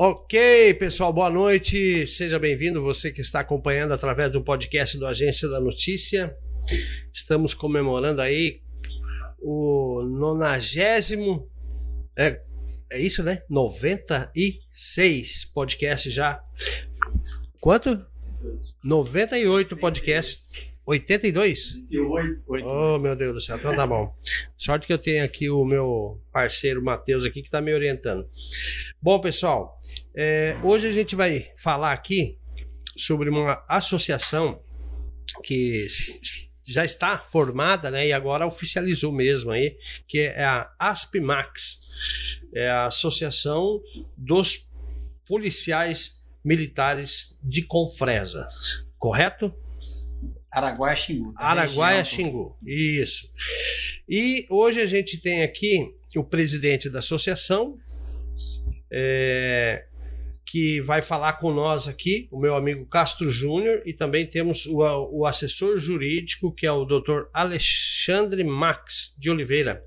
Ok, pessoal, boa noite. Seja bem-vindo, você que está acompanhando através do podcast do Agência da Notícia. Estamos comemorando aí o nonagésimo. É, é isso, né? 96 podcast já. Quanto? 98 podcasts. 82? 88. Oh, meu Deus do céu. Então tá bom. Sorte que eu tenho aqui o meu parceiro Matheus aqui que está me orientando. Bom, pessoal, é, hoje a gente vai falar aqui sobre uma associação que já está formada, né, e agora oficializou mesmo aí, que é a ASPMAX, é a Associação dos Policiais Militares de Confresa, correto? Araguaia Xingu. Araguaia Xingu, isso. E hoje a gente tem aqui o presidente da associação, é, que vai falar com nós aqui, o meu amigo Castro Júnior, e também temos o, o assessor jurídico, que é o doutor Alexandre Max de Oliveira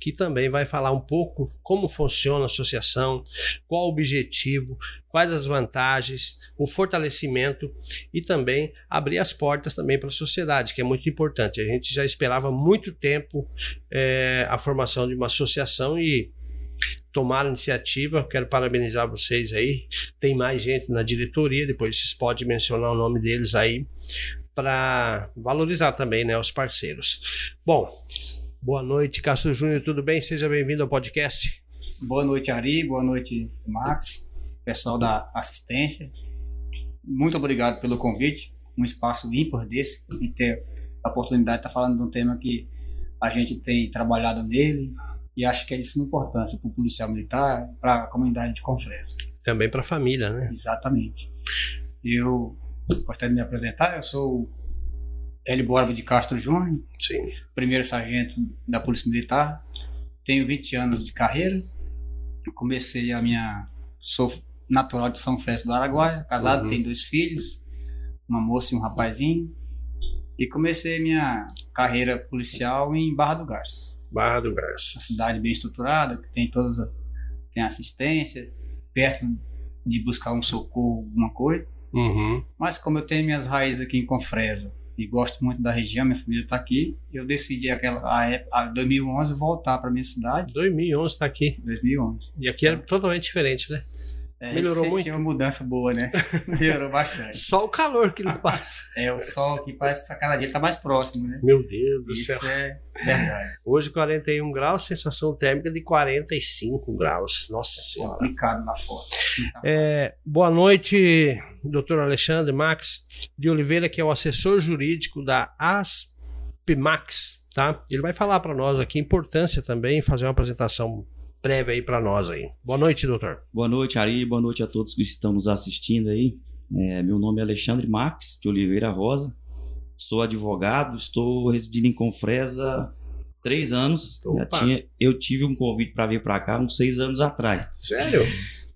que também vai falar um pouco como funciona a associação, qual o objetivo, quais as vantagens, o fortalecimento e também abrir as portas também para a sociedade, que é muito importante. A gente já esperava muito tempo é, a formação de uma associação e tomaram iniciativa. Quero parabenizar vocês aí. Tem mais gente na diretoria, depois vocês podem mencionar o nome deles aí para valorizar também né, os parceiros. Bom, Boa noite, Castro Júnior, tudo bem? Seja bem-vindo ao podcast. Boa noite, Ari. Boa noite, Max, pessoal da assistência. Muito obrigado pelo convite. Um espaço ímpar desse e ter a oportunidade de estar falando de um tema que a gente tem trabalhado nele e acho que é de suma importância para o policial militar, para a comunidade de Confresa. Também para a família, né? Exatamente. Eu gostaria de me apresentar. Eu sou Hélio Borba de Castro Júnior, Sim. primeiro sargento da Polícia Militar. Tenho 20 anos de carreira. Comecei a minha. Sou natural de São Félix do Araguaia, casado, uhum. tenho dois filhos, uma moça e um rapazinho. E comecei minha carreira policial em Barra do Garça. Barra do Garça. Uma cidade bem estruturada, que tem todas tem assistência, perto de buscar um socorro, alguma coisa. Uhum. Mas como eu tenho minhas raízes aqui em Confresa, e gosto muito da região, minha família está aqui. Eu decidi aquela a época, 2011 voltar para minha cidade. 2011 está aqui. 2011. E aqui é totalmente diferente, né? É, Melhorou muito. Tinha uma mudança boa, né? Melhorou bastante. Só o calor que não passa. é, o sol que parece que cada dia está mais próximo, né? Meu Deus do Isso céu. Isso é verdade. Hoje 41 graus, sensação térmica de 45 graus. Nossa Senhora. Complicado na foto. Tá é, boa noite, doutor Alexandre Max de Oliveira, que é o assessor jurídico da ASPMAX, tá? Ele vai falar para nós aqui a importância também, fazer uma apresentação prévia aí para nós aí. Boa noite, doutor. Boa noite, Ari. Boa noite a todos que estão nos assistindo aí. É, meu nome é Alexandre Max, de Oliveira Rosa. Sou advogado, estou residindo em Confresa três anos. Tinha, eu tive um convite para vir para cá uns seis anos atrás. Sério?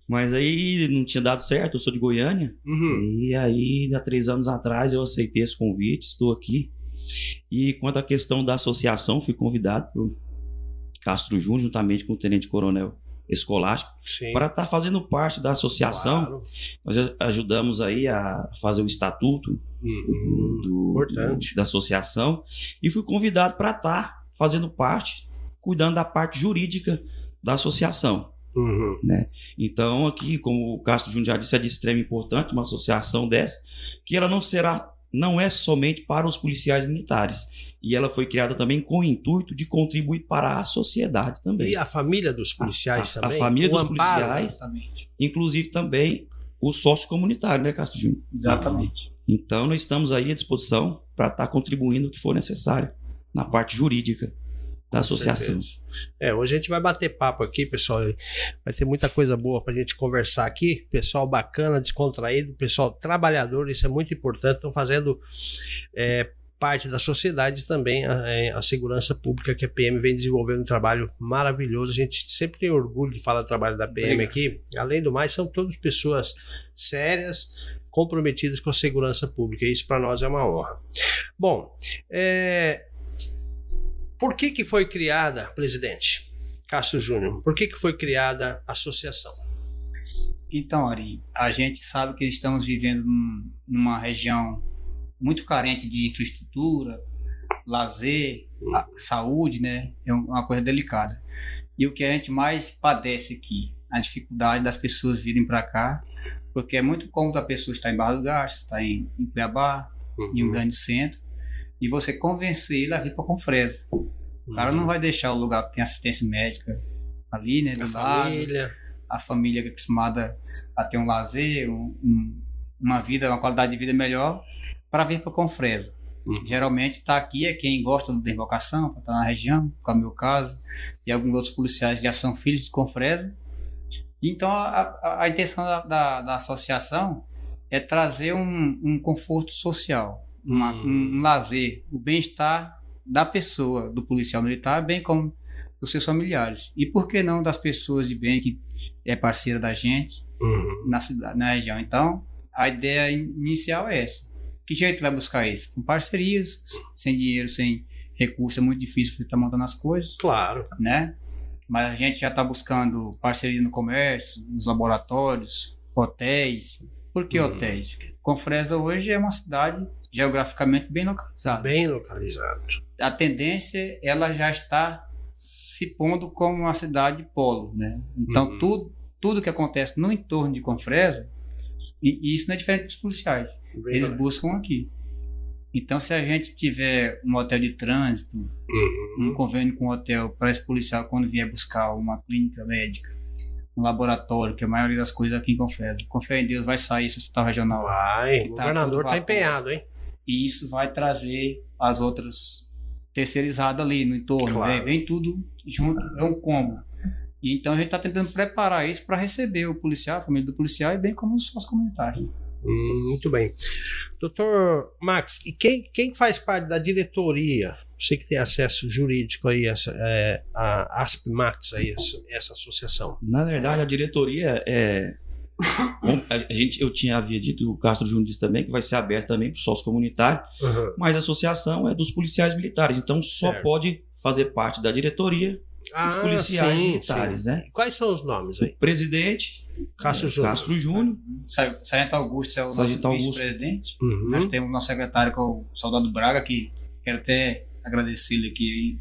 Mas aí não tinha dado certo, eu sou de Goiânia. Uhum. E aí, há três anos atrás, eu aceitei esse convite, estou aqui. E quanto à questão da associação, fui convidado por Castro Júnior, juntamente com o Tenente Coronel Escolástico, para estar tá fazendo parte da associação. Claro. Nós ajudamos aí a fazer o estatuto uhum. do, do, da associação e fui convidado para estar tá fazendo parte, cuidando da parte jurídica da associação. Uhum. Né? Então, aqui, como o Castro Júnior já disse, é de extrema importância uma associação dessa, que ela não será, não é somente para os policiais militares, e ela foi criada também com o intuito de contribuir para a sociedade também. E a família dos policiais a, também? A família o dos amparo, policiais, exatamente. inclusive também o sócio comunitário, né, Castro Júnior? Exatamente. Então, nós estamos aí à disposição para estar contribuindo o que for necessário na parte jurídica da associação. É, hoje a gente vai bater papo aqui, pessoal. Vai ter muita coisa boa para a gente conversar aqui. Pessoal bacana, descontraído, pessoal trabalhador, isso é muito importante. Estão fazendo é, parte da sociedade também a, é, a, segurança pública que a PM vem desenvolvendo um trabalho maravilhoso. A gente sempre tem orgulho de falar do trabalho da PM aqui. Além do mais, são todas pessoas sérias, comprometidas com a segurança pública. Isso para nós é uma honra. Bom, é, por que, que foi criada, presidente Castro Júnior? Por que, que foi criada a associação? Então, Ari, a gente sabe que estamos vivendo num- numa região muito carente de infraestrutura, lazer, saúde, né? É um- uma coisa delicada. E o que a gente mais padece aqui, a dificuldade das pessoas virem para cá, porque é muito cômodo a pessoa estar em Barra do Garça, estar em, em Cuiabá, em um grande centro, e você convencer ele a vir para Confresa. O cara não vai deixar o lugar que tem assistência médica ali, né, do A lado família. a família que é acostumada a ter um lazer, um- um- uma vida, uma qualidade de vida melhor, para vir para Confresa. Uhum. Geralmente está aqui é quem gosta da invocação, para estar na região, como é o meu caso, e alguns outros policiais já são filhos de Confresa. Então a, a- a intenção da, da- da associação é trazer um, um conforto social, uma- Hum. um, lazer, o bem-estar da pessoa, do policial militar, bem como dos seus familiares. E por que não das pessoas de bem que é parceira da gente Uhum. na cidade, na região. Então, a ideia in- inicial é essa. Que jeito vai buscar isso? Com parcerias, sem dinheiro, sem recurso, é muito difícil você estar montando as coisas, Claro. né? Mas a gente já está buscando parceria no comércio, nos laboratórios, hotéis. Por que Uhum. hotéis? Confresa hoje é uma cidade geograficamente bem localizada Bem localizado. a tendência ela já está se pondo como uma cidade polo, né? Então Uhum. tudo tudo que acontece no entorno de Confresa e, e isso não é diferente dos policiais. Eles Verdade. buscam aqui. Então se a gente tiver um hotel de trânsito, Uhum. um convênio com o hotel para esse policial quando vier buscar uma clínica médica, um laboratório, que a maioria das coisas aqui em Confresa. Com fé em Deus vai sair esse hospital regional. Vai. O Tá governador tudo tá vapor. empenhado, hein? E isso vai trazer as outras terceirizadas ali no entorno. Claro. Vem, vem tudo junto, é um combo. E então a gente está tentando preparar isso para receber o policial, a família do policial e bem como os sócios comunitários. Hum, muito bem. Doutor Max, e quem, quem faz parte da diretoria? Você que tem acesso jurídico aí, essa, é, a ASP-Max, aí, essa, essa associação. Na verdade, a diretoria é. Bom, a gente, eu tinha havia dito, o Castro Júnior disse também, que vai ser aberto também para o sócio comunitário, Uhum. mas a associação é dos policiais militares, então só Certo. pode fazer parte da diretoria os Ah, policiais sim, militares, sim. né? Quais são os nomes aí? Presidente, Cássio é, Júnior. Castro Júnior, Sa- Sargento Augusto é o Sargento nosso vice-presidente. Uhum. Nós temos o nosso secretário, que é o Soldado Braga, que quero até agradecer-lhe aqui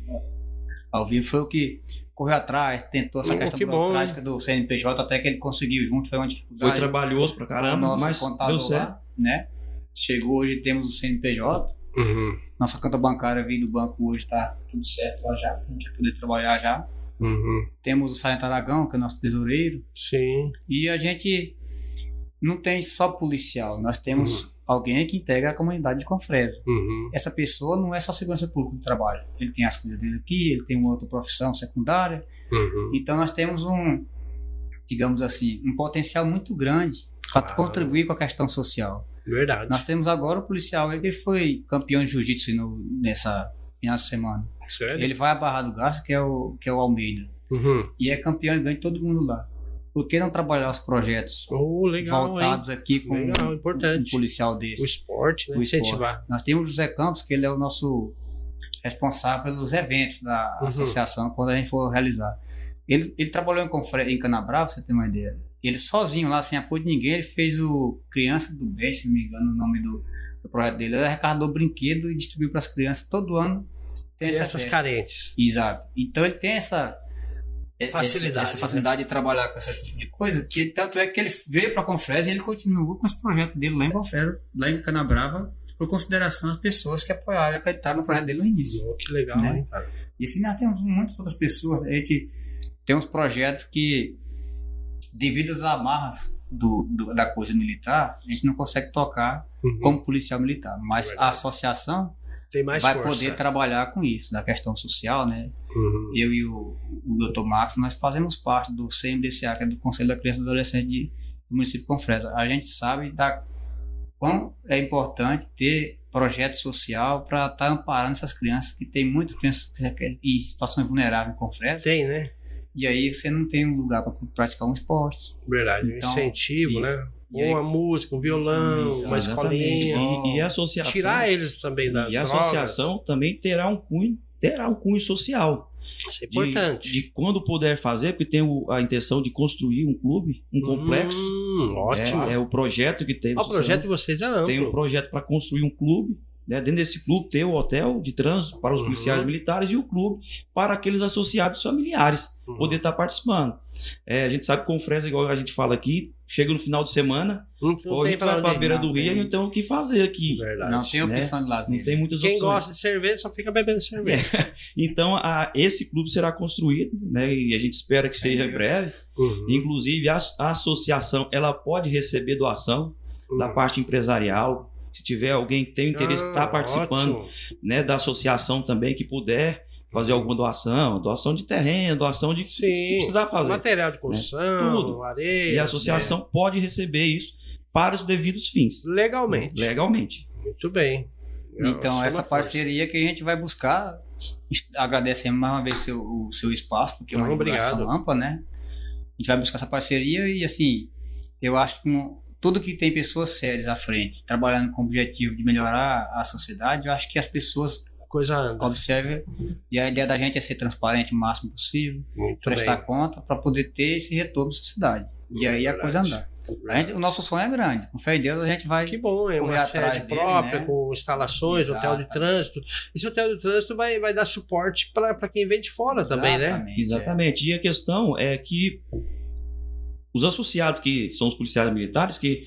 ao vivo. Foi o que correu atrás, tentou essa Oh, questão que bom, burocrática do CNPJ, até que ele conseguiu junto, foi uma foi dificuldade. trabalhoso pra caramba, nosso mas deu contador certo. lá, né? Chegou hoje, temos o CNPJ. Uhum. Nossa conta bancária veio do banco hoje, tá tudo certo lá já. A gente vai poder trabalhar já. Uhum. Temos o Sargento Aragão, que é nosso tesoureiro. Sim. E a gente não tem só policial, nós temos Uhum. alguém que integra a comunidade de Confresa. Uhum. Essa pessoa não é só segurança pública que trabalha. Ele tem as coisas dele aqui, ele tem uma outra profissão secundária. Uhum. Então nós temos um, digamos assim, um potencial muito grande para Claro. contribuir com a questão social. Verdade. Nós temos agora o policial ele foi campeão de jiu-jitsu nessa final de semana. Sério? Ele vai a Barra do Gasto, que é o, que é o Almeida. Uhum. E é campeão e ganha todo mundo lá. Por que não trabalhar os projetos Oh, legal, voltados aqui com Legal, um, policial O desse? esporte, né? O esporte. Incentivar. Nós temos o José Campos, que ele é o nosso responsável pelos eventos da Uhum. associação, quando a gente for realizar. Ele, ele trabalhou em, Confre- em Canabrava, você ter uma ideia. Ele sozinho lá, sem apoio de ninguém, ele fez o Criança do Bem, se não me engano o nome do, do projeto dele. Ele arrecadou brinquedo e distribuiu para as crianças todo ano. Tem essa Crianças festa. carentes. Exato. Então ele tem essa essa- Facilidade, essa facilidade de trabalhar com esse tipo de coisa, que tanto é que ele veio para Confresa e ele continuou com esse projeto dele lá em Confresa, lá em Canabrava, por consideração às pessoas que apoiaram e acreditaram no projeto dele no início. Oh, que legal, Né? hein, cara? E assim nós temos muitas outras pessoas, a gente tem uns projetos que, devido às amarras do, do- da coisa militar, a gente não consegue tocar Uhum. como policial militar, mas a associação Tem mais vai força. poder trabalhar com isso, da questão social, né? Uhum. eu e o, o Dr. Max, nós fazemos parte do CMDCA, que é do Conselho da Criança e do Adolescente de, do município de Confresa. A gente sabe da quão é importante ter projeto social para estar amparando essas crianças, que tem muitas crianças em situações vulneráveis em Confresa, Tem, né? e aí você não tem um lugar para praticar um esporte. Verdade. Um Então, incentivo, isso. né? E aí- uma música, um violão, uma escolinha. E, e a associação. Tirar eles também das E a associação também terá um cunho, terá um cunho social. Isso é de, importante. de quando puder fazer, porque tem o- a intenção de construir um clube, um complexo. Hum, ótimo. É, é o projeto que tem. O projeto de vocês é amplo. tem um projeto para construir um clube. Né? Dentro desse clube ter o hotel de trânsito para os Uhum. policiais militares e o clube para aqueles associados familiares Uhum. poder estar participando. É, a gente sabe que com o Fresa, igual a gente fala aqui, chega no final de semana, Não, ou a gente vai para a ir. beira não do rio e não tem o que fazer aqui. Verdade. Não tem né? opção de lazer. Não tem muitas Quem opções. gosta de cerveja só fica bebendo cerveja. Então, a- esse clube será construído, né? E a gente espera que seja em breve. Uhum. Inclusive, a, a associação ela pode receber doação da Uhum. parte empresarial. Se tiver alguém que tem interesse em Ah, estar participando ótimo. né, da associação também, que puder fazer alguma doação, doação de terreno, doação de Sim. que precisar fazer. Material de construção, Tudo. areia. E a associação pode receber isso para os devidos fins. né? Legalmente. Legalmente. Muito bem. Então, Soma essa força. parceria que a gente vai buscar, agradecemos mais uma vez seu, o seu espaço, porque é uma divulgação obrigado. ampla, né? A gente vai buscar essa parceria e, assim, eu acho que um- tudo que tem pessoas sérias à frente, trabalhando com o objetivo de melhorar a sociedade, eu acho que as pessoas Coisa anda. observam. E a ideia da gente é ser transparente o máximo possível, Muito prestar bem. conta para poder ter esse retorno à sociedade. E aí a coisa andar. A gente- o nosso sonho é grande. Com fé em Deus, a gente vai. Que bom, é uma sede dele, própria, né? com instalações, hotel de Exato. trânsito. Esse hotel de trânsito vai, vai dar suporte para quem vem de fora também, né? Exatamente, é. Exatamente. E a questão é que os associados que são os policiais militares, que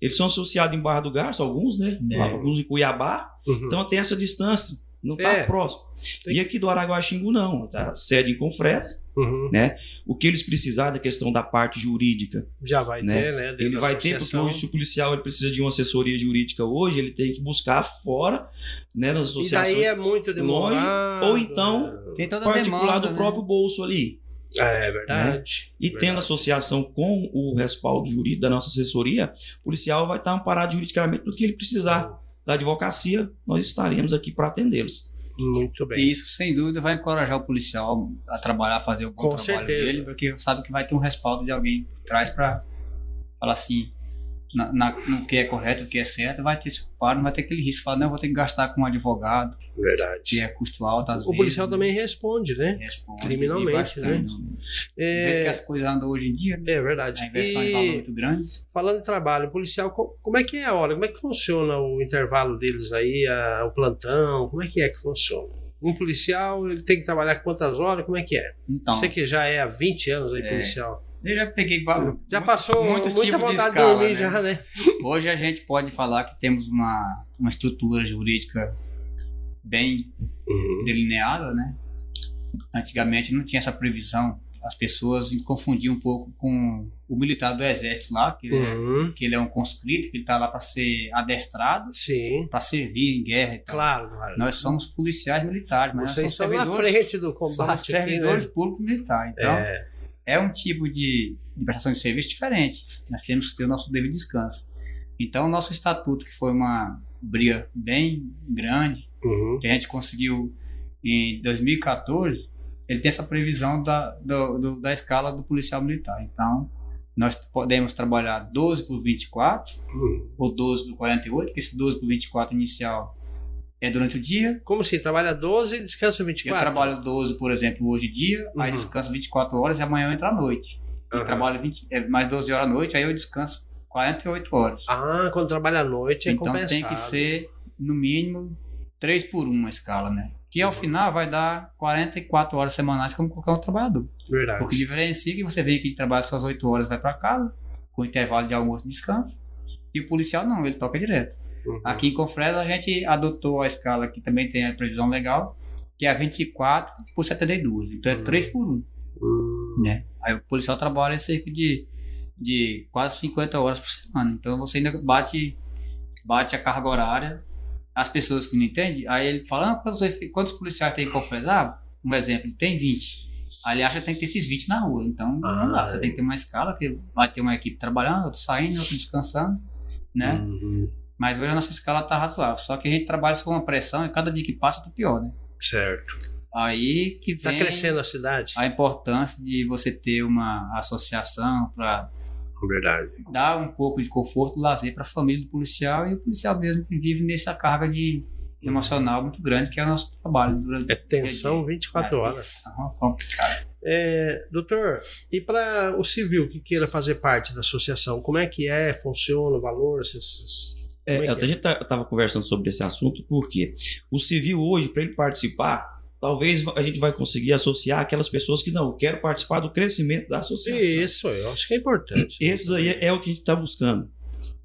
eles são associados em Barra do Garça, alguns, né? É. Alguns em Cuiabá. Uhum. Então tem essa distância. Não está É. próximo. Tem E aqui do Araguaxingu não. Tá? Sede em Confresa. Uhum. O que eles precisar da questão da parte jurídica, Já vai Né? ter, né? dentro ele vai ter, porque hoje, o policial ele precisa de uma assessoria jurídica hoje, ele tem que buscar fora, né, nas E associações, daí é muito demorado. ou então- Tem toda a particular demanda, do né? próprio bolso ali. É verdade. E Verdade. tendo associação com o respaldo jurídico da nossa assessoria, o policial vai estar amparado juridicamente no que ele precisar da advocacia, nós estaremos aqui para atendê-los. Muito bem. E isso, sem dúvida, vai encorajar o policial a trabalhar, a fazer o bom Com trabalho certeza. dele, porque sabe que vai ter um respaldo de alguém por trás para falar assim, na, na- no que é correto, o que é certo, vai ter se ocupado, não vai ter aquele risco, falar, não, eu vou ter que gastar com um advogado, que Verdade. é custo alto, às O vezes. policial também responde, né? responde, criminalmente, e bastante. Do jeito que É, as coisas andam hoje em dia, né? é verdade. a inversão de valor é E muito grande. falando em trabalho, o policial, co- como é que é a hora? Como é que funciona o intervalo deles aí, a- o plantão? Como é que é que funciona? Um policial, ele tem que trabalhar quantas horas? Como é que é? Então, Você que já é há 20 anos aí É. policial. Eu já peguei Já muitos- passou muitos muita tipos vontade de, escala, dormir né? já, né? Hoje a gente pode falar que temos uma, uma estrutura jurídica bem delineada, né? Antigamente não tinha essa previsão. As pessoas confundiam um pouco com o militar do exército lá, que, ele, é, Uhum. que ele é um conscrito, que ele está lá para ser adestrado, para servir em guerra e tal. claro, claro. Nós somos policiais militares, mas Vocês nós somos na servidores, frente do somos combate. aqui, servidores né? públicos militares. Então, É, é um tipo de, de prestação de serviço diferente. Nós temos que ter o nosso devido descanso. Então, o nosso estatuto, que foi uma briga bem grande, uhum. que a gente conseguiu em 2014, ele tem essa previsão da, do- do- da escala do policial militar. Então, nós podemos trabalhar 12 por 24 Uhum. ou 12 por 48, que esse 12 por 24 inicial é durante o dia. Como assim? Trabalha 12 e descansa Eu 24? trabalho 12, por exemplo, hoje dia, aí Uhum. descanso 24 horas e amanhã eu entro à noite. Eu Aham. trabalho 20, é, mais 12 horas à noite, aí eu descanso 48 horas. Ah, quando trabalha à noite é então compensado. tem que ser, no mínimo, 3 por 1 a escala, né? Que ao final vai dar 44 horas semanais como qualquer outro trabalhador. Verdade. O que diferencia é que você vem aqui trabalha suas 8 horas vai para casa, com intervalo de almoço e descanso. E o policial não, ele toca direto. Uhum. Aqui em Confresa a gente adotou a escala que também tem a previsão legal, que é a 24 por 72. Então é Hum. 3 por 1. Hum, Né? Aí o policial trabalha cerca de, de quase 50 horas por semana. Então você ainda bate, bate a carga horária. As pessoas que não entendem, aí ele fala: ah, quantos, quantos policiais tem em Confresa? Ah, um exemplo, tem 20. Aí ele acha que tem que ter esses 20 na rua. Então não Ah, dá. Você é. tem que ter uma escala que vai ter uma equipe trabalhando, outro saindo, outro descansando. Né? uhum. Mas hoje a nossa escala tá razoável. Só que a gente trabalha com uma pressão e cada dia que passa tá pior, né? Certo. Aí que Tá vem crescendo a cidade? a importância de você ter uma associação para Verdade. dar um pouco de conforto, lazer para a família do policial e o policial mesmo que vive nessa carga de emocional muito grande, que é o nosso trabalho. Durante É tensão 24 É, horas. tensão, complicado. É, doutor, e para o civil que queira fazer parte da associação, como é que é? Funciona o valor? Vocês- É, é até a gente estava conversando sobre esse assunto porque o civil hoje, para ele participar, talvez a gente vai conseguir associar aquelas pessoas que não, quero participar do crescimento da associação. Isso, eu acho que é importante. Esses aí é o que a gente está buscando.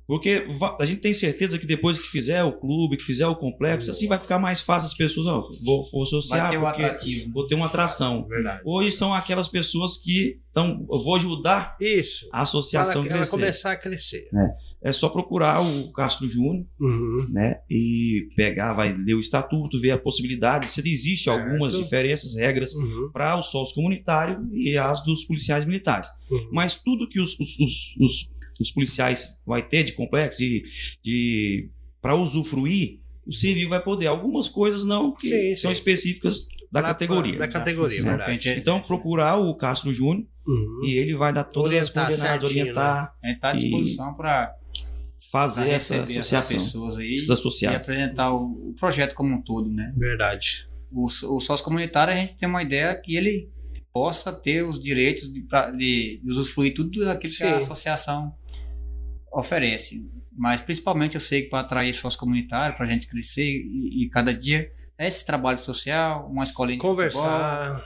Porque a gente tem certeza que depois que fizer o clube, que fizer o complexo, assim vai ficar mais fácil as pessoas, não, vou, vou associar Vai ter um atrativo. vou ter uma atração. Verdade. Hoje são aquelas pessoas que estão, eu vou ajudar Isso. a associação ela crescer. começar a crescer. É só procurar o Castro Júnior, Uhum. né? E pegar, vai ler o estatuto, ver a possibilidade, se existe Certo. algumas diferenças, regras Uhum. para o sócio comunitário e as dos policiais militares. Uhum. Mas tudo que os, os, os, os- os policiais vai ter de complexo, de, de para usufruir, o civil vai poder. Algumas coisas não, que Sim, são sim. específicas da categoria. Da categoria, funciona, verdade. gente. Então, procurar o Castro Júnior Uhum. e ele vai dar todas as Orientar coordenadas, certinho, orientar, A gente está à disposição para fazer essa receber essas associação. pessoas aí Esses e apresentar o, projeto como um todo, né? Verdade. O, o sócio comunitário, a gente tem uma ideia que ele possa ter os direitos de, pra- de, de usufruir tudo daquilo que a Sim. associação oferece. Mas principalmente eu sei que para atrair sócio comunitário, para a gente crescer e, e cada dia é esse trabalho social, uma escolinha de futebol, Conversar.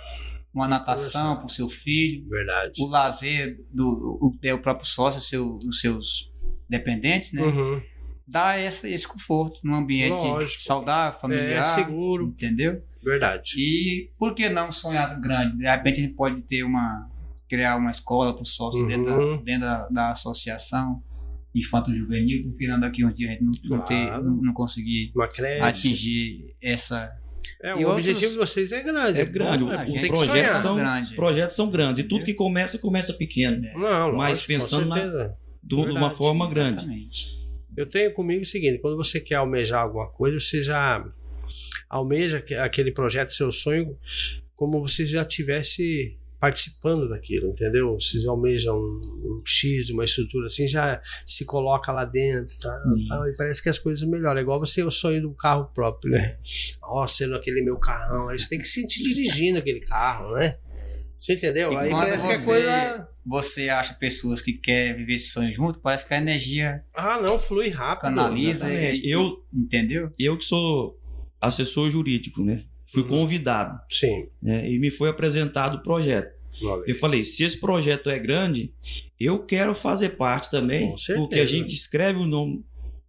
uma natação conversar. para o seu filho, Verdade. o lazer do o, é o próprio sócio, seu, os seus dependentes, né? Uhum. Dá essa, esse conforto num ambiente Lógico. saudável, familiar, É seguro. entendeu? Verdade. E por que não sonhar grande? De repente a gente pode ter uma criar uma escola para o sócio Uhum. dentro, da, dentro da, da associação infanto juvenil, porque não daqui uns dias a gente não, não, ter, Claro. não, não conseguir atingir essa É, E o outros- objetivo de vocês é grande. É grande, é, a o tem gente que projeto sonhar. são- grande. Os projetos são grandes e tudo que começa, começa pequeno. né? Não, Mas lógico, com pensando na- De uma Verdade, forma grande. Exatamente. Eu tenho comigo o seguinte: quando você quer almejar alguma coisa, você já almeja aque- aquele projeto, seu sonho, como você já tivesse participando daquilo, entendeu? Vocês almejam um, um X, uma estrutura assim, já se coloca lá dentro, tá, tá, e parece que as coisas melhoram. É igual você o sonho do carro próprio, né? Ó, sendo aquele meu carrão, aí você tem que se sentir dirigindo aquele carro, né? Você entendeu? E aí quando parece que a você- coisa. Você acha pessoas que querem viver esse sonho junto, parece que a energia Ah, não, flui rápido. canaliza Exatamente. e, Eu- entendeu? Eu que sou assessor jurídico, né? Fui Uhum. convidado, Sim. né? E me foi apresentado o projeto. Olha. Eu falei, se esse projeto é grande, eu quero fazer parte também, Com certeza. porque a gente escreve o nome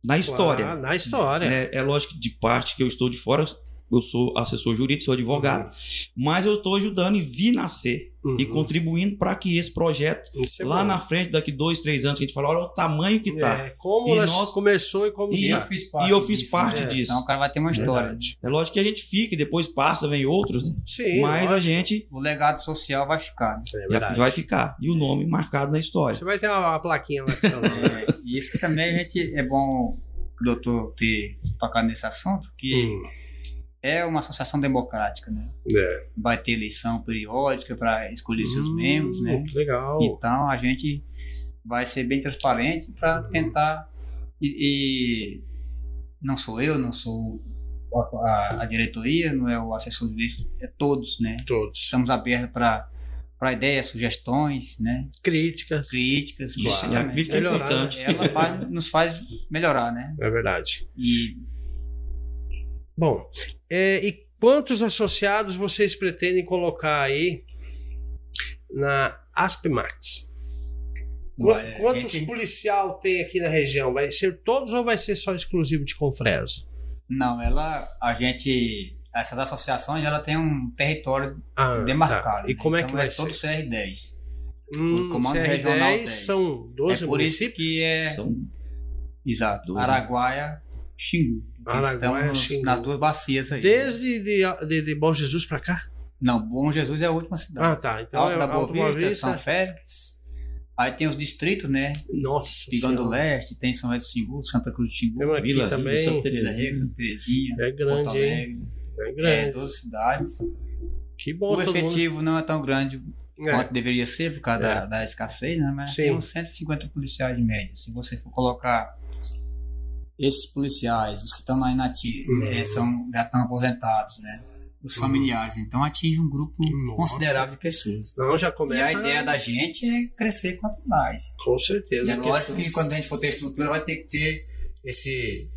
na história. Ah, na história. né? É lógico que de parte que eu estou de fora, eu sou assessor jurídico, sou advogado, mas eu estou ajudando e vi nascer Uhum. e contribuindo para que esse projeto, é lá bom. na frente, daqui dois, três anos, que a gente fala, olha o tamanho que tá. É, como E nós começou e como E está. eu fiz E eu fiz parte né? disso. Então o cara vai ter uma história. É lógico que a gente fica e depois passa, vem outros, né? Sim, mas a lógico. gente O legado social vai ficar. né? É vai ficar. E o nome marcado na história. Você vai ter uma, uma plaquinha lá. né? É, e isso também a gente é bom doutor ter tocado nesse assunto, que Hum, é uma associação democrática, né? é. Vai ter eleição periódica para escolher seus Hum, membros, né? Legal. Então a gente vai ser bem transparente para Uhum. tentar e, e não sou eu, não sou a, a- a diretoria, não é o assessor jurídico, é todos, né? Todos. Estamos abertos para para ideias, sugestões, né? Críticas. Críticas, Claro. crítica é importante. Ela faz- nos faz melhorar, né? É verdade. E Bom, é, e quantos associados vocês pretendem colocar aí na Aspmax? Quantos gente- policial tem aqui na região? Vai ser todos ou vai ser só exclusivo de Confresa? não, ela, a gente, essas associações, ela tem um território Ah, demarcado. tá. E né? como é então que vai é todo ser? CR10. Hum, o Comando CR10 Regional 10. são 12 é por isso municípios? que é São Exato. Araguaia, Xingu. Araguaia, Estamos Xingu. nas duas bacias aí. Desde de, de, de Bom Jesus pra cá? Não, Bom Jesus é a última cidade. Ah, tá. Então Alto é da Alto Boa Vista, Vista. São Félix. Aí tem os distritos, né? Nossa Pigão do. Leste, tem São do Xingu, Santa Cruz do Xingu, Tem uma aqui Vila, também. Santa Vila Terezinha. Rica, Santa Terezinha, É Porto grande, hein? Alegre. É É, grande. 12 cidades. Que bom, o todo mundo- efetivo não é tão grande É. quanto deveria ser por causa É. da, da escassez, né? Mas Sim. tem uns 150 policiais de média. Se você for colocar esses policiais, os que estão lá inativos, Uhum. eh, são, já estão aposentados, né? Os familiares. Então atinge um grupo Nossa. considerável de pessoas. Não, já E começa. a ideia da gente é crescer quanto mais. Com E certeza. é lógico que quando a gente for ter estrutura, vai ter que ter esse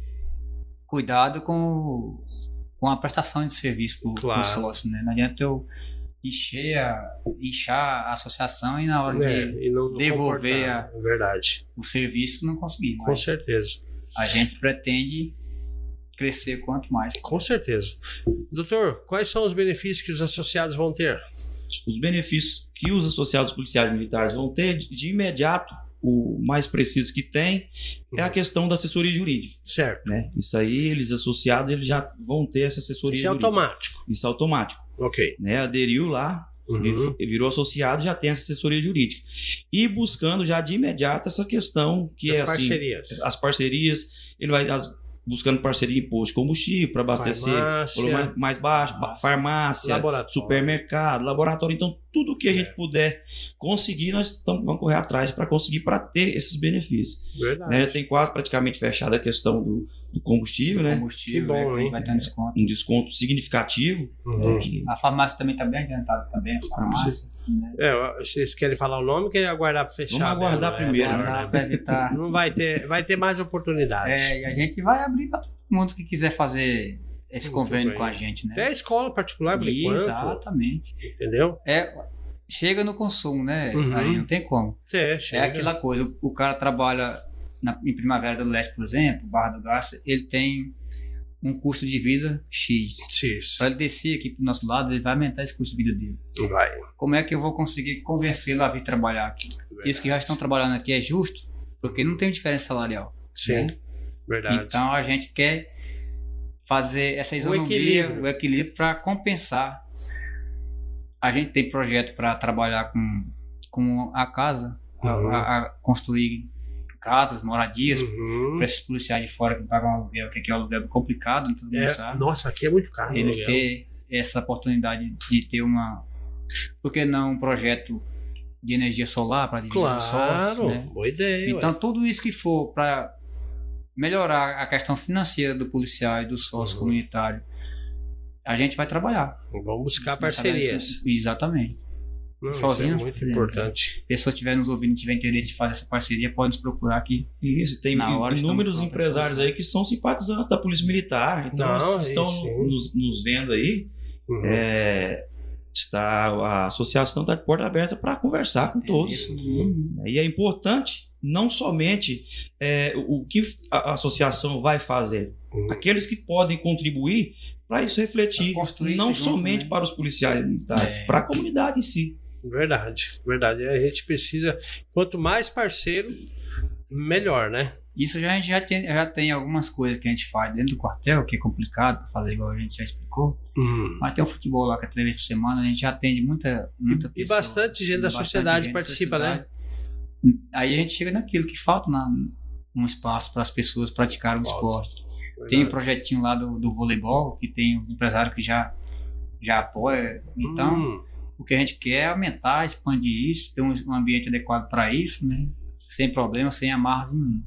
cuidado com, com a prestação de serviço para o Claro. sócio, né? Não adianta eu encher a, inchar a associação e na hora É, de e não, não devolver comportar, é verdade. o serviço não conseguir. Com certeza. A gente pretende crescer quanto mais. Com certeza. Doutor, quais são os benefícios que os associados vão ter? Os benefícios que os associados policiais militares vão ter, de, imediato, o mais preciso que tem é a questão da assessoria jurídica. Certo. Né? Isso aí, eles associados, eles já vão ter essa assessoria Isso é jurídica. automático. Isso é automático. Ok. Né? Aderiu lá, Uhum. ele ele virou associado, já tem essa assessoria jurídica. E buscando já de imediato essa questão que As é assim, parcerias. as parcerias, ele vai as- buscando parceria em posto de combustível para abastecer Farmácia, mais, mais baixo, ba- Farmácia. farmácia, laboratório. supermercado, laboratório. Então, tudo que a gente puder conseguir, nós vamos correr atrás para conseguir para ter esses benefícios. Verdade. Né? Já tem quase praticamente fechada a questão do, do combustível, né? Combustível, Que bom, né? a gente hein? vai ter um desconto. Um desconto significativo. Uhum. né? Que- A farmácia também está bem adiantada também, a farmácia. Né? É, vocês querem falar o nome que é aguardar para fechar? Vamos aguardar mesmo, primeiro, É, né? Para evitar. Não vai ter, vai ter mais oportunidades. É, e a gente vai abrir para todo mundo que quiser fazer esse Muito convênio bem. com a gente, né? Até a escola particular, por enquanto. Exatamente. Entendeu? É, chega no consumo, né, Uhum. Ari? Não tem como. É, É chega. aquela coisa, o cara trabalha na, em Primavera do Leste, por exemplo, Barra do Garça, ele tem um custo de vida X. Isso. Para ele descer aqui pro nosso lado, ele vai aumentar esse custo de vida dele. Vai. Como é que eu vou conseguir convencê-lo a vir trabalhar aqui? Isso que já estão trabalhando aqui é justo, porque não tem diferença salarial. Sim. Verdade. Então a gente quer fazer essa isonomia, o equilíbrio para compensar. A gente tem projeto para trabalhar com, com a casa, Uhum. a, a construir casas, moradias Uhum. para esses policiais de fora que pagam aluguel, que aqui é um aluguel complicado, todo mundo É, sabe. nossa, aqui é muito caro. Ele aluguel. ter essa oportunidade de ter uma. Por que não um projeto de energia solar para dividir os Claro, sócios, né? boa ideia. Então, ué. tudo isso que for para melhorar a questão financeira do policial e do sócio Uhum. comunitário, a gente vai trabalhar. vamos buscar parcerias. Exatamente. Não, sozinho, isso é muito importante. Se a pessoa estiver nos ouvindo e tiver interesse de fazer essa parceria, pode nos procurar aqui. Isso, tem Na hora inúmeros empresários aí que são simpatizantes da Polícia Militar. Então, Não, eles estão sim. nos, nos vendo aí. Uhum. É, está, a associação está de porta aberta para conversar com todos. Entender todo mundo. E é importante não somente é, o que a associação vai fazer, Uhum. aqueles que podem contribuir para isso refletir, não junto, somente né? para os policiais militares, É. para a comunidade em si. Verdade, verdade. A gente precisa, quanto mais parceiro, melhor, né? Isso já, a gente já tem, já tem algumas coisas que a gente faz dentro do quartel, que é complicado para fazer igual a gente já explicou. Uhum. Mas tem o futebol lá que é três vezes por semana, a gente já atende muita, muita E pessoa. bastante gente da Bastante sociedade gente participa, né? sociedade. Aí a gente chega naquilo que falta na, um espaço para as pessoas praticarem o esporte. Tem um Verdade. projetinho lá do, do voleibol, que tem os empresários que já, já apoiam. Então, Hum, o que a gente quer é aumentar, expandir isso, ter um, ambiente adequado para isso, né? Sem problema, sem amarras nenhum.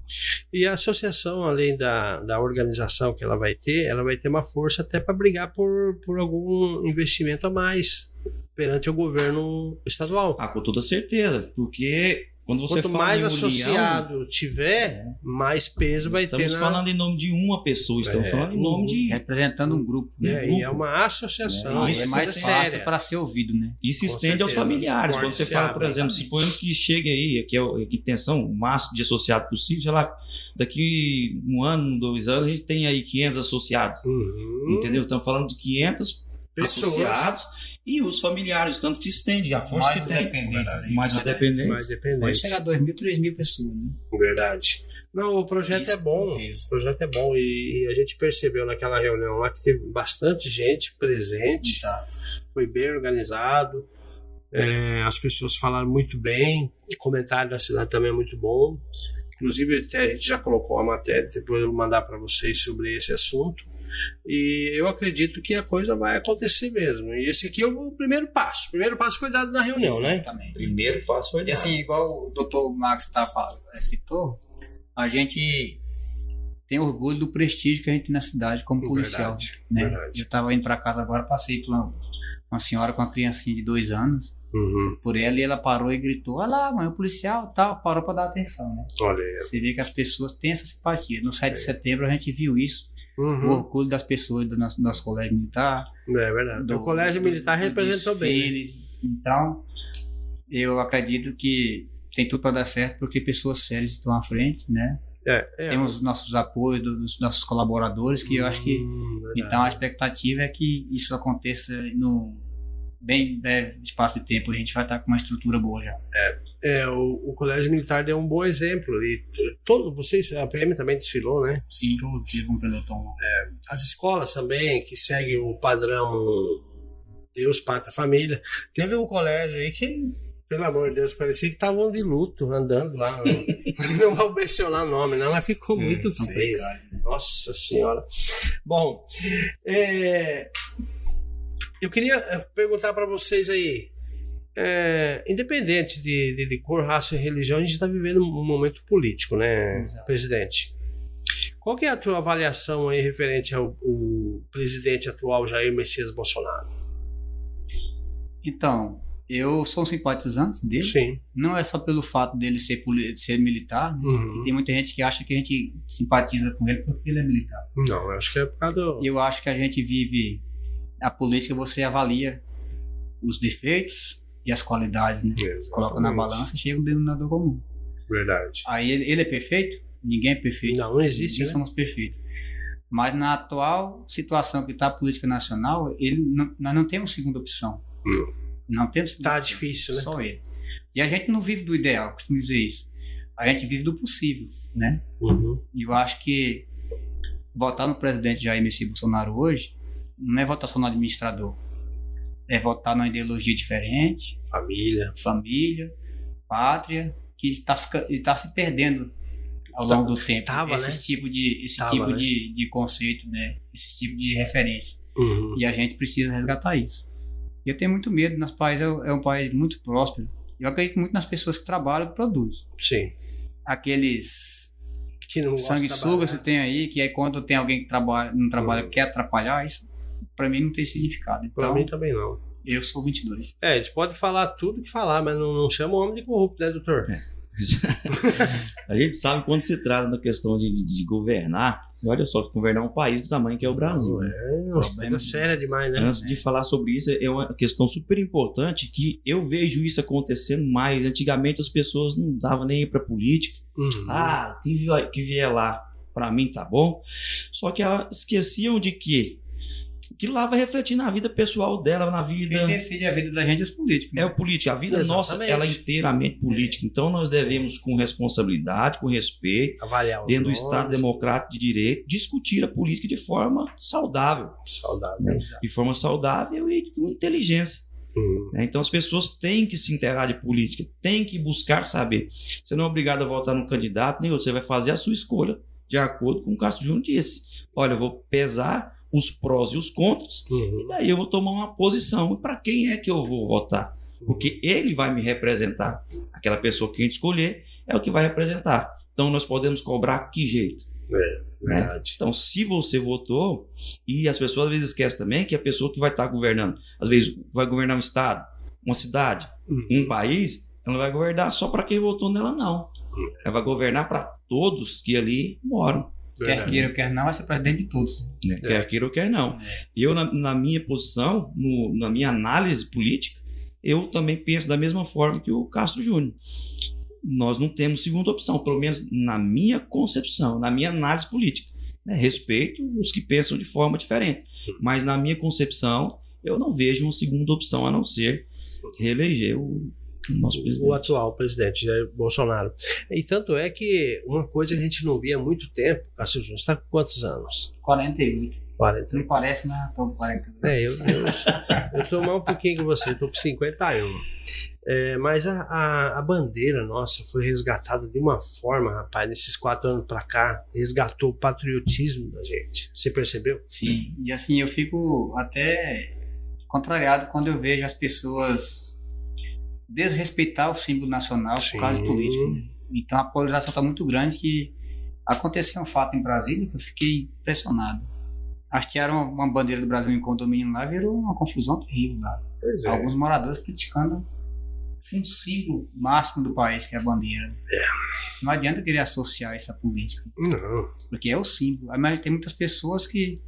E a associação, além da, da organização que ela vai ter, ela vai ter uma força até para brigar por, por algum investimento a mais perante o governo estadual. Ah, com toda certeza, porque quando você Quanto fala mais associado tiver, mais peso vai ter estamos na... falando em nome de uma pessoa, estamos É, falando em nome de Representando um grupo, né? É, e é uma associação, isso é é mais fácil séria. para ser ouvido, né? E se Com estende aos familiares. Quando você fala, por exemplo, suponhamos que chegue aí, que, é, o- que tensão, o máximo de associado possível, sei lá, daqui um ano, dois anos, a gente tem aí 500 associados. Uhum. Entendeu? Estamos falando de 500 Pessoas. associados e os familiares, tanto que se estende, a força Mais que tem. dependentes. Mais os dependentes. Mais Pode dependente. chegar a 2 mil, 3 mil pessoas, né? Verdade. Não, o projeto Isso, é bom. isso. O projeto é bom. E, e a gente percebeu naquela reunião lá que teve bastante gente presente. Exato. Foi bem organizado. É, as pessoas falaram muito bem. O comentário da cidade também é muito bom. Inclusive, até a gente já colocou a matéria, depois eu vou mandar para vocês sobre esse assunto. E eu acredito que a coisa vai acontecer mesmo. E esse aqui é o primeiro passo. O primeiro passo foi dado na reunião, né? Exatamente. Primeiro passo foi E assim, igual o Dr. Max tá, falando, eh, citou, a gente tenho orgulho do prestígio que a gente tem na cidade como policial. Verdade, né? verdade. Eu estava indo para casa agora, passei por uma, uma senhora com uma criancinha de dois anos, Uhum. por ela, e ela parou e gritou: Olha lá, mãe, o policial tal, parou para dar atenção, né? Olha aí. Você vê que as pessoas têm essa simpatia. No 7 de setembro a gente viu isso, o Uhum. orgulho das pessoas do nosso, nosso colégio militar. É verdade. do- o colégio do- militar do representou bem. né? Então, eu acredito que tem tudo para dar certo porque pessoas sérias estão à frente, né? É, é. Temos os nossos apoios do- dos nossos colaboradores, que eu acho que. Hum, verdade. Então, a expectativa é que isso aconteça no bem breve espaço de tempo. A gente vai estar com uma estrutura boa já. É, o, o colégio militar deu um bom exemplo. E todo, vocês, a PM também desfilou, né? Sim, teve um pelotão lá. As escolas também, que seguem o padrão Deus, Pátria, Família. Teve um colégio aí que, pelo amor de Deus, parecia que estavam de luto andando lá. Não vou mencionar nome, não, mas ficou muito Não tem feio. Nossa Senhora. Bom, é, eu queria eh, perguntar para vocês aí. é, independente de, de- de cor, raça e religião, a gente está vivendo um momento político, né, Exato. presidente? Qual é a tua avaliação aí referente ao, ao presidente atual Jair Messias Bolsonaro? Então, eu sou um simpatizante dele. Sim. Não é só pelo fato dele ser, ser militar, né? Uhum. E tem muita gente que acha que a gente simpatiza com ele porque ele é militar. Não, eu acho que é por causa do. Eu acho que a gente vive a política, você avalia os defeitos e as qualidades, né? Coloca na Exatamente. balança e chega um denominador comum. Verdade. Aí ele, ele é perfeito? Ninguém é perfeito. Não, não existe, Ninguém né? somos perfeitos. Mas na atual situação que está a política nacional, ele não, nós não temos segunda opção. Não. Não temos segunda Tá opção. difícil, né? Só ele. E a gente não vive do ideal, costumo dizer isso. A gente vive do possível, né? Uhum. E eu acho que votar no presidente Jair Messias Bolsonaro hoje não é votar só no administrador. É votar numa ideologia diferente, Família. família, pátria, que está, está se perdendo ao longo do tempo. Tava, esse né? tipo, de, esse Tava, tipo né? de, de conceito, né? Esse tipo de referência. Uhum. E a gente precisa resgatar isso. E eu tenho muito medo, nosso país é, é um país muito próspero. Eu acredito muito nas pessoas que trabalham e produzem. Sim. Aqueles Que não sanguessugas que tem aí, que é quando tem alguém que trabalha, não trabalha, Uhum. quer atrapalhar, isso pra mim não tem significado. Pra Então, mim também não. eu sou 22. É, eles podem falar tudo que falar, mas não, não chama o homem de corrupto, né, doutor? a gente sabe quando se trata da questão de, de- de governar, e olha só, governar um país do tamanho que é o Brasil. É, uma coisa séria demais, né? Antes de falar sobre isso, é uma questão super importante que eu vejo isso acontecendo mais. Antigamente as pessoas não davam nem para política. Uhum. Ah, que vier, que vier lá, para mim tá bom. Só que elas esqueciam de que aquilo lá vai refletir na vida pessoal dela, na vida. Quem decide a vida da gente é os políticos. É né? o político. A vida nossa Exatamente. ela é inteiramente política. Então nós devemos, com responsabilidade, com respeito, Avaliar dentro do nomes. Estado Democrático de Direito, discutir a política de forma saudável. Saudável. né? De forma saudável e com inteligência. Uhum. né? Então as pessoas têm que se inteirar de política, têm que buscar saber. Você não é obrigado a votar num candidato nem outro, você vai fazer a sua escolha de acordo com o que o Castro Júnior disse. Olha, eu vou pesar os prós e os contras, Uhum. e daí eu vou tomar uma posição. Para quem é que eu vou votar? Porque ele vai me representar. Aquela pessoa que a gente escolher é o que vai representar. Então nós podemos cobrar que jeito? Verdade. Então, se você votou, e as pessoas às vezes esquecem também que a pessoa que vai estar governando, às vezes vai governar um estado, uma cidade, Uhum. um país, ela não vai governar só para quem votou nela, não. Ela vai governar para todos que ali moram, Quer Verdade. queira ou quer não, vai ser presidente de todos. né? quer queira ou quer não. Eu, na, na minha posição, no- na minha análise política, eu também penso da mesma forma que o Castro Júnior. Nós não temos segunda opção, pelo menos na minha concepção, na minha análise política. né? Respeito os que pensam de forma diferente, mas na minha concepção, eu não vejo uma segunda opção a não ser reeleger o nosso presidente. O atual presidente Jair Bolsonaro. E tanto é que uma coisa que a gente não via há muito tempo, Cássio Júnior, está com quantos anos? 48. 40. Não parece, mas estou com 48. É, eu, tô mais um pouquinho que você, estou com 51. É, mas a, a, a bandeira nossa foi resgatada de uma forma, rapaz, nesses quatro anos pra cá, resgatou o patriotismo da gente. Você percebeu? Sim, e assim, eu fico até contrariado quando eu vejo as pessoas desrespeitar o símbolo nacional Sim. por causa de política. né? Então a polarização está muito grande que Aconteceu um fato em Brasília que eu fiquei impressionado. Hastearam uma bandeira do Brasil em condomínio lá, virou uma confusão terrível lá. É. Alguns moradores criticando um símbolo máximo do país, que é a bandeira. Não adianta querer associar essa política, Não, porque é o símbolo. Mas tem muitas pessoas que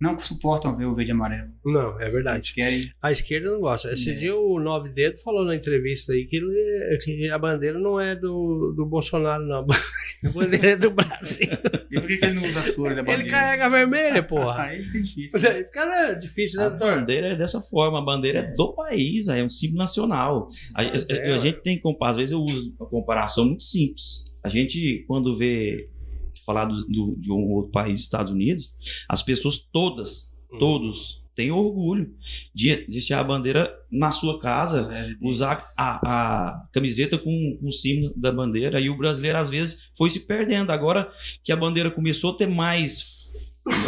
não suportam ver o verde e amarelo. não, é Eles verdade. querem. A esquerda não gosta. Esse É. dia o Nove Dedo falou na entrevista aí que, ele- que a bandeira não é do, do Bolsonaro, não. A bandeira é do Brasil. E por que, que ele não usa as cores da bandeira? Ele carrega a vermelha, porra. Aí fica difícil. Mas aí fica difícil, né, A doutor? bandeira é dessa forma, a bandeira é, do país, é um símbolo nacional. A, a- É, a gente tem que comparar, às vezes eu uso uma comparação muito simples. A gente, quando vê falar do, do- de um outro país, Estados Unidos, as pessoas todas, Hum. todos, têm orgulho de deixar a bandeira na sua casa, usar a, a camiseta com, com o símbolo da bandeira e o brasileiro às vezes foi se perdendo. Agora que a bandeira começou a ter mais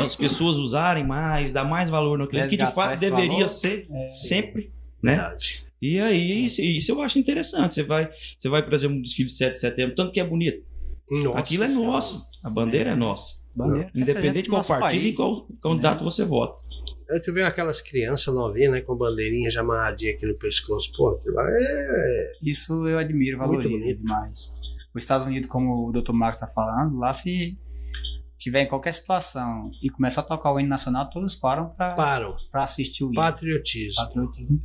as pessoas usarem mais, dar mais valor naquilo que de fato deveria valor. ser É. sempre, né? Verdade. E aí isso, isso eu acho interessante. Você vai, você vai, por exemplo, no desfile de 7 de setembro, tanto que é bonito. Nossa Aquilo é nosso. A bandeira é, nossa. Bandeira Independente de qual o nosso partido e qual candidato você vota. Tu vê aquelas crianças novinhas, né, com bandeirinha já amarradinha aqui no pescoço. Pô, aquilo lá é. Isso eu admiro, valorizo demais. Os Estados Unidos, como o Dr. Marcos está falando, lá se tiver em qualquer situação e começar a tocar o hino nacional, todos param para Param. assistir o hino. Patriotismo. Patriotismo.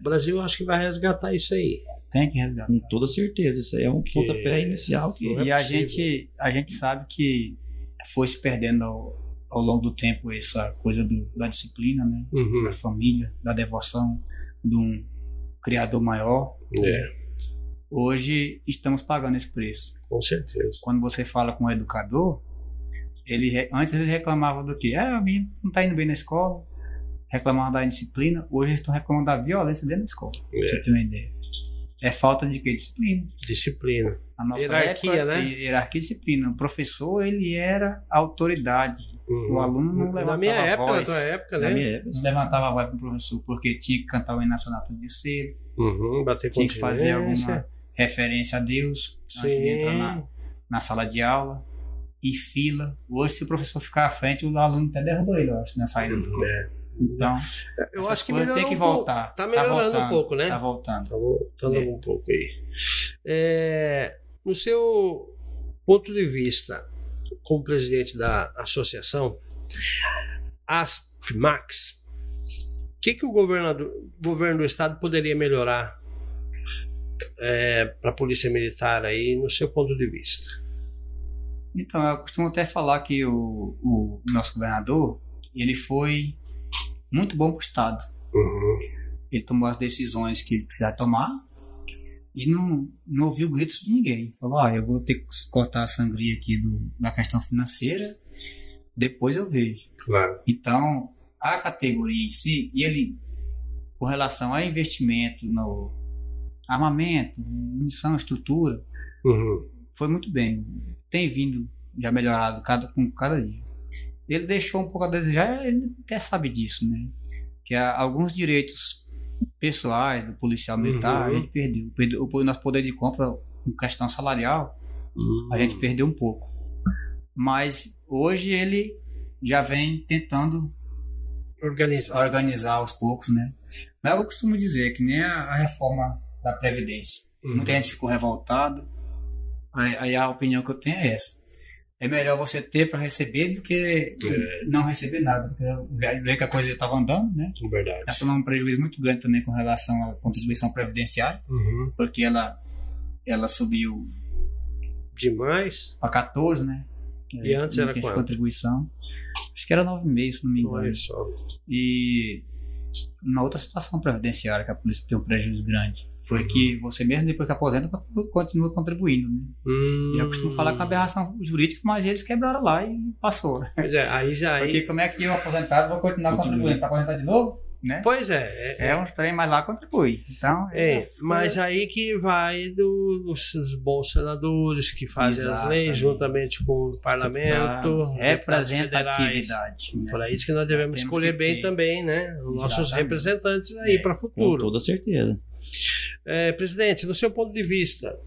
O Brasil eu acho que vai resgatar isso aí. Tem que resgatar. Com toda certeza. Isso aí é um Que- pontapé inicial que. É e a possível. gente, a gente sabe que foi se perdendo ao, ao longo do tempo essa coisa do- da disciplina, né? Uhum. da família, da devoção de um criador maior. É, Hoje estamos pagando esse preço. com certeza. Quando você fala com o educador, ele antes ele reclamava do que? Ah, não está indo bem na escola, reclamava da indisciplina. Hoje eles estão reclamando da violência dentro da escola. Pra É. você ter uma ideia. É falta de que? Disciplina. Disciplina. A nossa Hierarquia, época, né? hi- Hierarquia e disciplina. O professor, ele era a autoridade. Uhum. O aluno não levantava Na minha a época, na voz. tua época, Na né? minha época. Não levantava a voz pro professor, porque tinha que cantar o hino nacional todo dia cedo. Uhum. Bater tinha que fazer alguma referência a Deus antes de entrar na, na sala de aula e fila. Hoje, se o professor ficar à frente, o aluno até derruba ele, eu acho, na saída do corpo. É. Então, Eu acho que tem que um pouco. voltar. Tá melhorando voltando, um pouco, né? Tá voltando. Tá voltando É. um pouco aí. É, no seu ponto de vista, como presidente da associação, ASPMAX, o que, que o governador, governo do estado poderia melhorar para a polícia militar aí, no seu ponto de vista? Então, eu costumo até falar que o, o nosso governador, ele foi muito bom pro Estado. Ele tomou as decisões que ele precisava tomar e não, não ouviu gritos de ninguém. Falou, ah, eu vou ter que cortar a sangria aqui do, da questão financeira, depois eu vejo. Claro. Então, a categoria em si, e ele, com relação a investimento no armamento, munição, estrutura, Uhum. foi muito bem. Tem vindo já melhorado cada, com cada dia. Ele deixou um pouco a desejar, ele até sabe disso, né? Que há alguns direitos pessoais do policial militar Uhum. a gente perdeu. perdeu. O nosso poder de compra, com questão salarial, Uhum. a gente perdeu um pouco. Mas hoje ele já vem tentando Organizar. organizar aos poucos, né? Mas eu costumo dizer que nem a, reforma da Previdência. Uhum. Muita gente ficou revoltada. Aí, aí a opinião que eu tenho é essa. É melhor você ter para receber do que É. não receber nada. Porque ver que a coisa estava andando, né? Verdade. Está tomando um prejuízo muito grande também com relação à contribuição previdenciária, Uhum. porque ela, ela subiu Demais. para 14, né? E antes era quanto? contribuição. Acho que era 9,5, se não me engano. Olha só. E uma outra situação previdenciária que a polícia tem um prejuízo grande foi que você mesmo depois que aposenta continua contribuindo, né? Hum. E eu costumo falar com a aberração jurídica, mas eles quebraram lá e passou. Pois é, aí já. Aí... Porque como é que eu aposentado vou continuar contribuindo para aposentar de novo, né? Pois é, é, É uns trem, mas lá contribui. Então, É, essas mas coisas- aí que vai do- dos dos bons senadores que fazem as leis Exatamente. juntamente com o parlamento, federais. representatividade. né? Por isso que nós devemos temos escolher bem ter. também, né? Os nossos Exatamente. representantes aí É, para o Com futuro. toda certeza. É, presidente, no seu ponto de vista,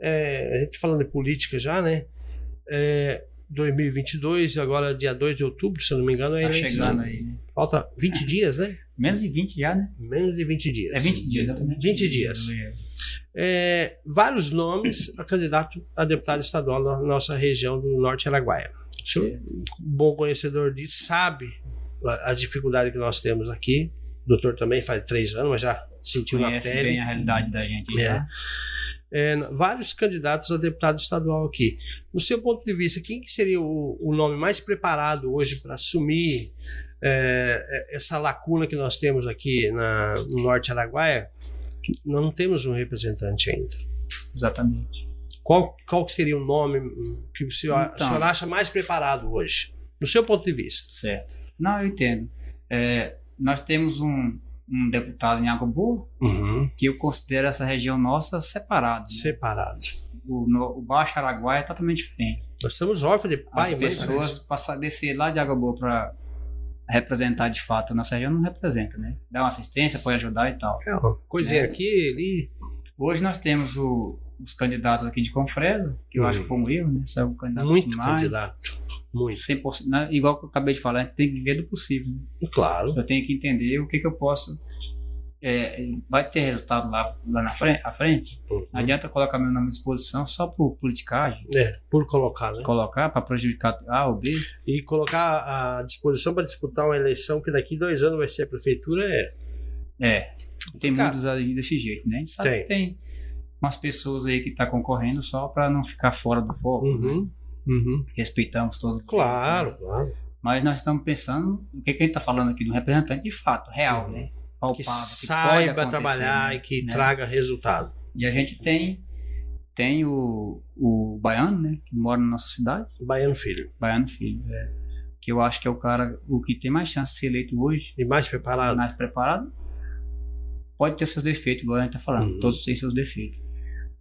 é, a gente falando de política já, né? É, 2022, agora dia 2 de outubro, se eu não me engano, é Tá eleição. chegando aí, né? Falta 20 dias, né? Menos de 20 já, né? Menos de 20 dias. É 20 dias, exatamente. 20 dias. É, vários nomes a candidato a deputado estadual na nossa região do Norte Araguaia. O senhor, bom conhecedor disso, sabe as dificuldades que nós temos aqui. O doutor também faz três anos, mas já sentiu Conhece na pele. bem a realidade da gente É. já. É, vários candidatos a deputado estadual aqui. No seu ponto de vista, quem que seria o, o nome mais preparado hoje para assumir é, essa lacuna que nós temos aqui na, no Norte Araguaia? Nós não temos um representante ainda. Exatamente. Qual, qual seria o nome que o senhor, Então. o senhor acha mais preparado hoje? No seu ponto de vista. Certo. Não, eu entendo. É, nós temos um, um deputado em Água Boa que eu considero essa região nossa separada. né? Separado. O, no- o Baixo Araguaia é totalmente diferente. Nós estamos órfãos de As pai e mãe, pessoas passar, descer lá de Água Boa para representar de fato a nossa região não representa, né? Dá uma assistência, pode ajudar e tal. É, uma coisinha É. aqui, ali. Hoje nós temos o- os candidatos aqui de Confresa, que eu Hum. acho que foi um erro, né? Saiu um candidato Muito mais, candidato. Muito. 100%, né? Igual que eu acabei de falar, a gente tem que viver do possível. Né? Claro. Eu tenho que entender o que, que eu posso. é, vai ter resultado lá, lá na frente, à frente. Uhum. Não adianta colocar meu nome à disposição só por politicagem, É, por colocar, né? colocar para prejudicar A ou B. E colocar à disposição para disputar uma eleição que daqui dois anos vai ser a prefeitura é. É, tem Cara, muitos aí desse jeito, né? A gente sabe tem. que tem umas pessoas aí que tá concorrendo só para não ficar fora do foco. Uhum. Uhum. Respeitamos todos. eles, Claro, né? claro. Mas nós estamos pensando, o que, que a gente tá falando aqui? De um representante de fato, real, né? Uhum. Que Palpável, que saiba pode acontecer, trabalhar né? e que Né? traga resultado. E a gente tem, tem o, o Baiano, né? Que mora na nossa cidade. Baiano Filho. Baiano Filho, é. Que eu acho que é o cara, o que tem mais chance de ser eleito hoje, E mais preparado. mais preparado. Pode ter seus defeitos, igual a gente tá falando. Uhum. Todos têm seus defeitos.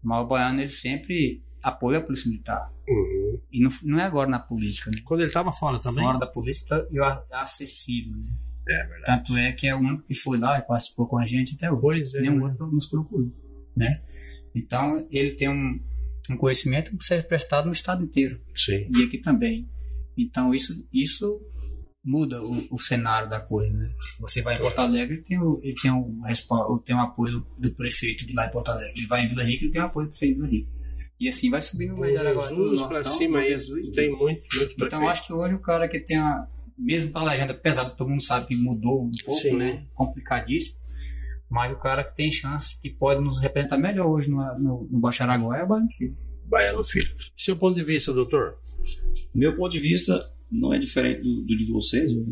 Mas o Baiano, ele sempre apoia a Polícia Militar. Uhum. E não, não é agora na política, né? Quando ele estava fora também. Fora da política tá- e é acessível, né? É verdade. Tanto é que é o único que foi lá e participou com a gente até hoje. Pois é. Nenhum né? outro nos procurou, né? Então, ele tem um, um conhecimento que precisa ser prestado no estado inteiro. Sim. E aqui também. Então, isso, isso muda o, o cenário da coisa, né? Você vai em Porto Alegre, ele tem o, ele tem respo- tem o apoio do, prefeito de lá em Porto Alegre. Ele vai em Vila Rica, ele tem o apoio do prefeito de Vila Rica. E assim vai subindo melhor agora. Jesus pra Nortão, cima aí. Jesus, Tem muito, muito então prefeito. acho que hoje o cara que tem a. Mesmo com a legenda pesada, todo mundo sabe que mudou um pouco, Sim. né? Complicadíssimo. Mas o cara que tem chance, que pode nos representar melhor hoje no, no, no Baixo Araguaia é o Baiano Filho. Baiano Filho. Seu ponto de vista, doutor? Meu ponto de vista não é diferente do, do de vocês, o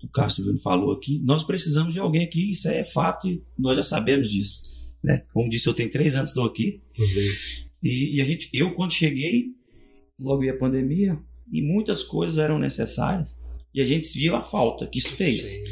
do Castro Júnior falou aqui. Nós precisamos de alguém aqui, isso é fato e nós já sabemos disso. Né? Como disse, eu tenho três anos estou aqui. E, e a gente, eu quando cheguei, logo veio a pandemia, e muitas coisas eram necessárias. E a gente viu a falta que isso fez. Sim.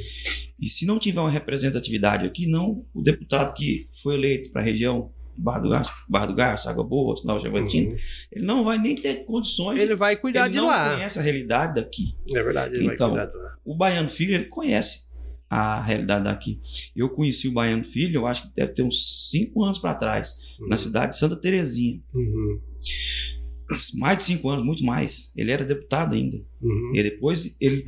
E se não tiver uma representatividade aqui, não o deputado que foi eleito para a região Barra do Garça, Barra do Garça Água Boa, Nova Javantina, Uhum. ele não vai nem ter condições Ele vai cuidar ele de não lá. conhece a realidade daqui. É verdade, ele Então, vai cuidar de lá. O Baiano Filho, ele conhece a realidade daqui. Eu conheci o Baiano Filho, eu acho que deve ter uns cinco anos para trás, na cidade de Santa Terezinha. Uhum. Mais de cinco anos, muito mais. Ele era deputado ainda. Uhum. E depois ele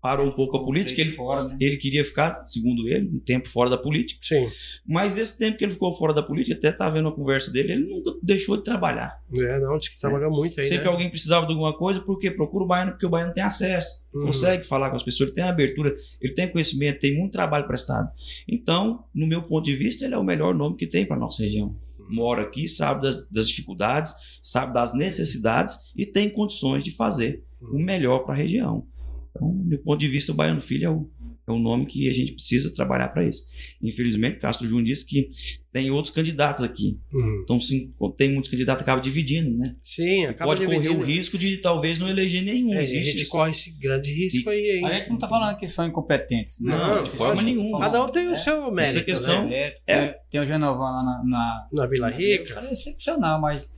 parou um pouco a política. Ele, fora, né? ele queria ficar, segundo ele, um tempo fora da política. Sim. Mas desse tempo que ele ficou fora da política, até tá vendo a conversa dele, ele nunca deixou de trabalhar. É, não, diz que trabalha muito aí. Sempre né? alguém precisava de alguma coisa, porque procura o baiano, porque o baiano tem acesso, Uhum. consegue falar com as pessoas, ele tem abertura, ele tem conhecimento, tem muito trabalho prestado. Então, no meu ponto de vista, ele é o melhor nome que tem para nossa região. Mora aqui, sabe das, das dificuldades, sabe das necessidades e tem condições de fazer o melhor para a região. Então, do ponto de vista, o Baiano Filho é o, é o nome que a gente precisa trabalhar para isso. Infelizmente, Castro Júnior disse que tem outros candidatos aqui. Uhum. Então, sim, tem muitos candidatos, acaba dividindo, né? Sim, acaba Pode correr dividindo. o risco de talvez não eleger nenhum. É, a Existe gente isso. corre esse grande risco aí, hein? A gente não tá falando que são incompetentes. né? Não, de forma nenhuma. Cada um tem o seu mérito, questão- né? Mérito, É. Tem, o Genovan lá na, na, Na Vila na- Rica. É excepcional, mas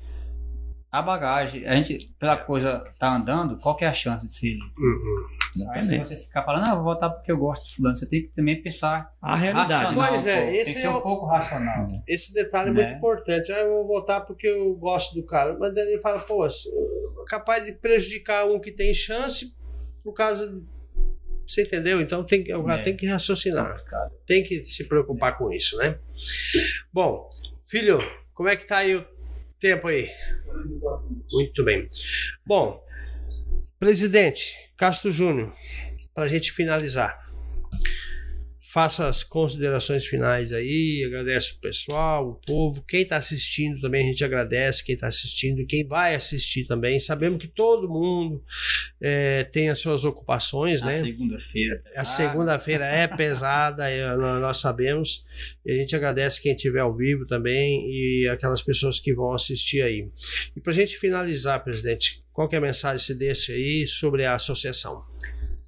a bagagem, a gente, pela coisa tá andando, qual que é a chance de ser eleito? Uhum. Aí se você ficar falando, não, eu vou votar porque eu gosto de fulano, você tem que também pensar A realidade. racional. Pois é, pô. esse tem que ser é um o- pouco racional. Esse detalhe é Né? muito importante. Ah, eu vou votar porque eu gosto do cara. Mas daí ele fala, pô, capaz de prejudicar um que tem chance por causa. de- Você entendeu? Então tem, que- o cara É. tem que raciocinar. Complicado. Tem que se preocupar com isso, né? Bom, filho, como é que tá aí o tempo aí? Muito bem. Bom, presidente Castro Júnior, para a gente finalizar, faça as considerações finais aí, agradece o pessoal, o povo, quem está assistindo também a gente agradece, quem está assistindo quem vai assistir também. Sabemos que todo mundo eh, tem as suas ocupações, A né? segunda-feira. A pesado. segunda-feira é pesada, é, nó- nós sabemos. E a gente agradece quem estiver ao vivo também e aquelas pessoas que vão assistir aí. E para a gente finalizar, presidente, qual que é a mensagem que você deixa aí sobre a associação?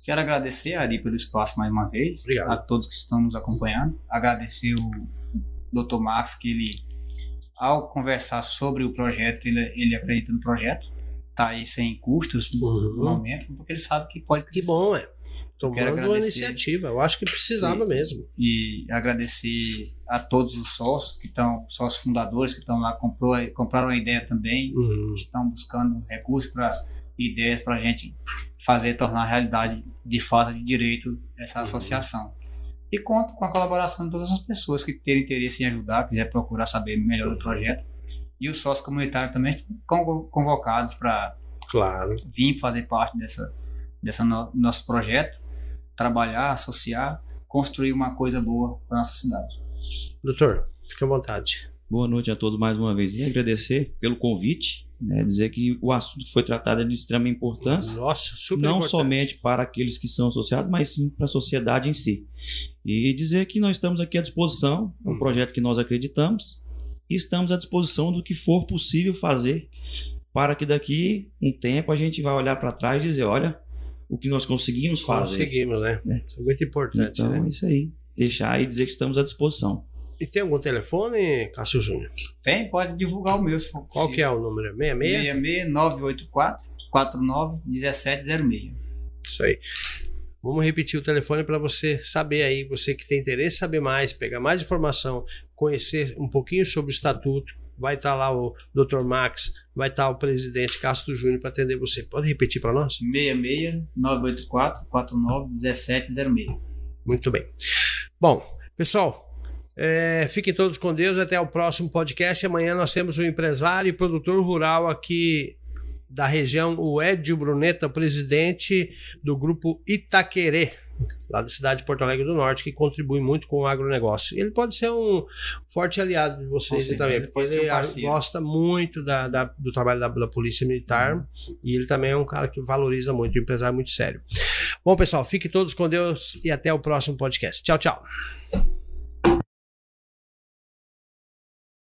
Quero agradecer, Ari, pelo espaço mais uma vez. Obrigado. A todos que estão nos acompanhando. Agradecer o Dr. Max, que ele, ao conversar sobre o projeto, ele, ele acredita no projeto. Está aí sem custos no Uhum. momento, porque ele sabe que pode Que crescer. bom, é. Tomando uma iniciativa. Eu acho que precisava Sim. mesmo. E agradecer a todos os sócios que estão, sócios fundadores que estão lá, comprou, compraram a ideia também. Uhum. estão buscando recursos para ideias para a gente fazer tornar realidade de fato de direito essa associação. E conto com a colaboração de todas as pessoas que terem interesse em ajudar, quiser procurar saber melhor do projeto. E os sócios comunitários também estão convo- convocados para Claro. vir fazer parte dessa, dessa no, nosso projeto, trabalhar, associar, construir uma coisa boa para nossa cidade. Doutor, fique à vontade. Boa noite a todos mais uma vez e agradecer pelo convite, né, dizer que o assunto foi tratado de extrema importância, Nossa, super não importante. somente para aqueles que são associados, mas sim para a sociedade em si. E dizer que nós estamos aqui à disposição, é um Hum. projeto que nós acreditamos e estamos à disposição do que for possível fazer para que daqui um tempo a gente vai olhar para trás e dizer, olha, o que nós conseguimos fazer. Conseguimos, né? É. Isso é muito importante, Então, né? é isso aí. Deixar e dizer que estamos à disposição. E tem algum telefone, Cássio Júnior? Tem, pode divulgar o meu se for Qual que é possível. o número? 66? 66 984 49 1706. Isso aí. Vamos repetir o telefone para você saber aí, você que tem interesse em saber mais, pegar mais informação, conhecer um pouquinho sobre o estatuto. Vai estar lá o Dr. Max, vai estar o presidente Castro Júnior para atender você. Pode repetir para nós? 66 984 49 1706. Muito bem. Bom, pessoal, é, fiquem todos com Deus. Até o próximo podcast. Amanhã nós temos um empresário e produtor rural aqui da região, o Edio Bruneta, presidente do grupo Itaquerê, lá da cidade de Porto Alegre do Norte, que contribui muito com o agronegócio. Ele pode ser um forte aliado de vocês certeza, também, porque um ele parceiro. gosta muito da- da- do trabalho da, da Polícia Militar e ele também é um cara que valoriza muito, um empresário muito sério. Bom, pessoal, fiquem todos com Deus e até o próximo podcast. Tchau, tchau.